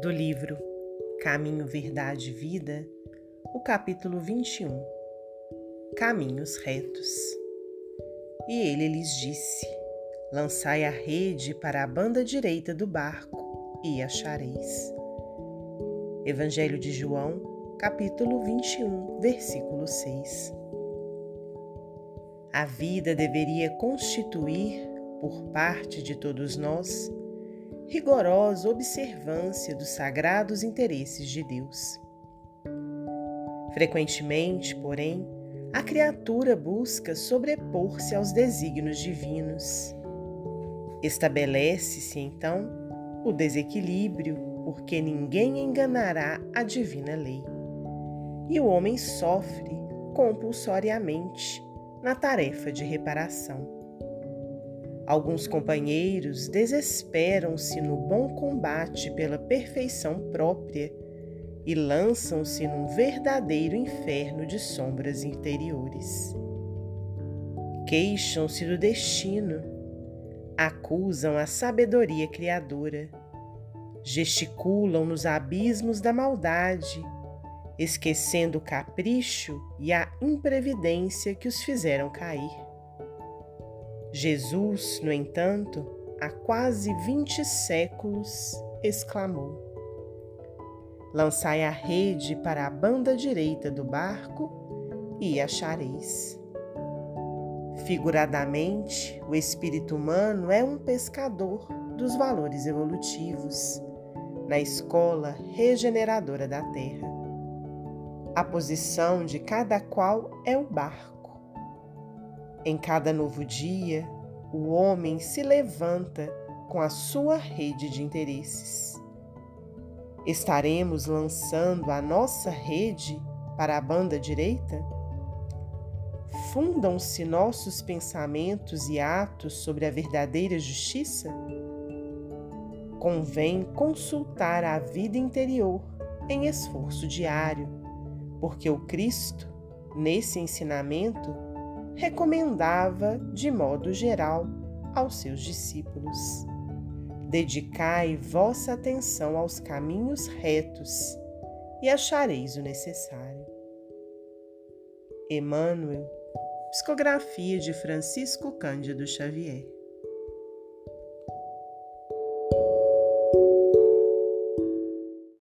do livro Caminho, Verdade e Vida, o capítulo 21 Caminhos Retos. E ele lhes disse: Lançai a rede para a banda direita do barco e achareis. Evangelho de João, capítulo 21, versículo 6. A vida deveria constituir, por parte de todos nós, rigorosa observância dos sagrados interesses de Deus. Frequentemente, porém, a criatura busca sobrepor-se aos desígnios divinos. Estabelece-se, então, o desequilíbrio, porque ninguém enganará a divina lei. E o homem sofre compulsoriamente na tarefa de reparação. Alguns companheiros desesperam-se no bom combate pela perfeição própria e lançam-se num verdadeiro inferno de sombras interiores. Queixam-se do destino, acusam a sabedoria criadora, gesticulam nos abismos da maldade, esquecendo o capricho e a imprevidência que os fizeram cair Jesus, no entanto, há quase vinte séculos, exclamou: Lançai a rede para a banda direita do barco e achareis. Figuradamente, o espírito humano é um pescador dos valores evolutivos na escola regeneradora da Terra. A posição de cada qual é o barco em cada novo dia, o homem se levanta com a sua rede de interesses. Estaremos lançando a nossa rede para a banda direita? Fundam-se nossos pensamentos e atos sobre a verdadeira justiça? Convém consultar a vida interior em esforço diário, porque o Cristo, nesse ensinamento, recomendava de modo geral aos seus discípulos: Dedicai vossa atenção aos caminhos retos e achareis o necessário. Emmanuel, psicografia de Francisco Cândido Xavier.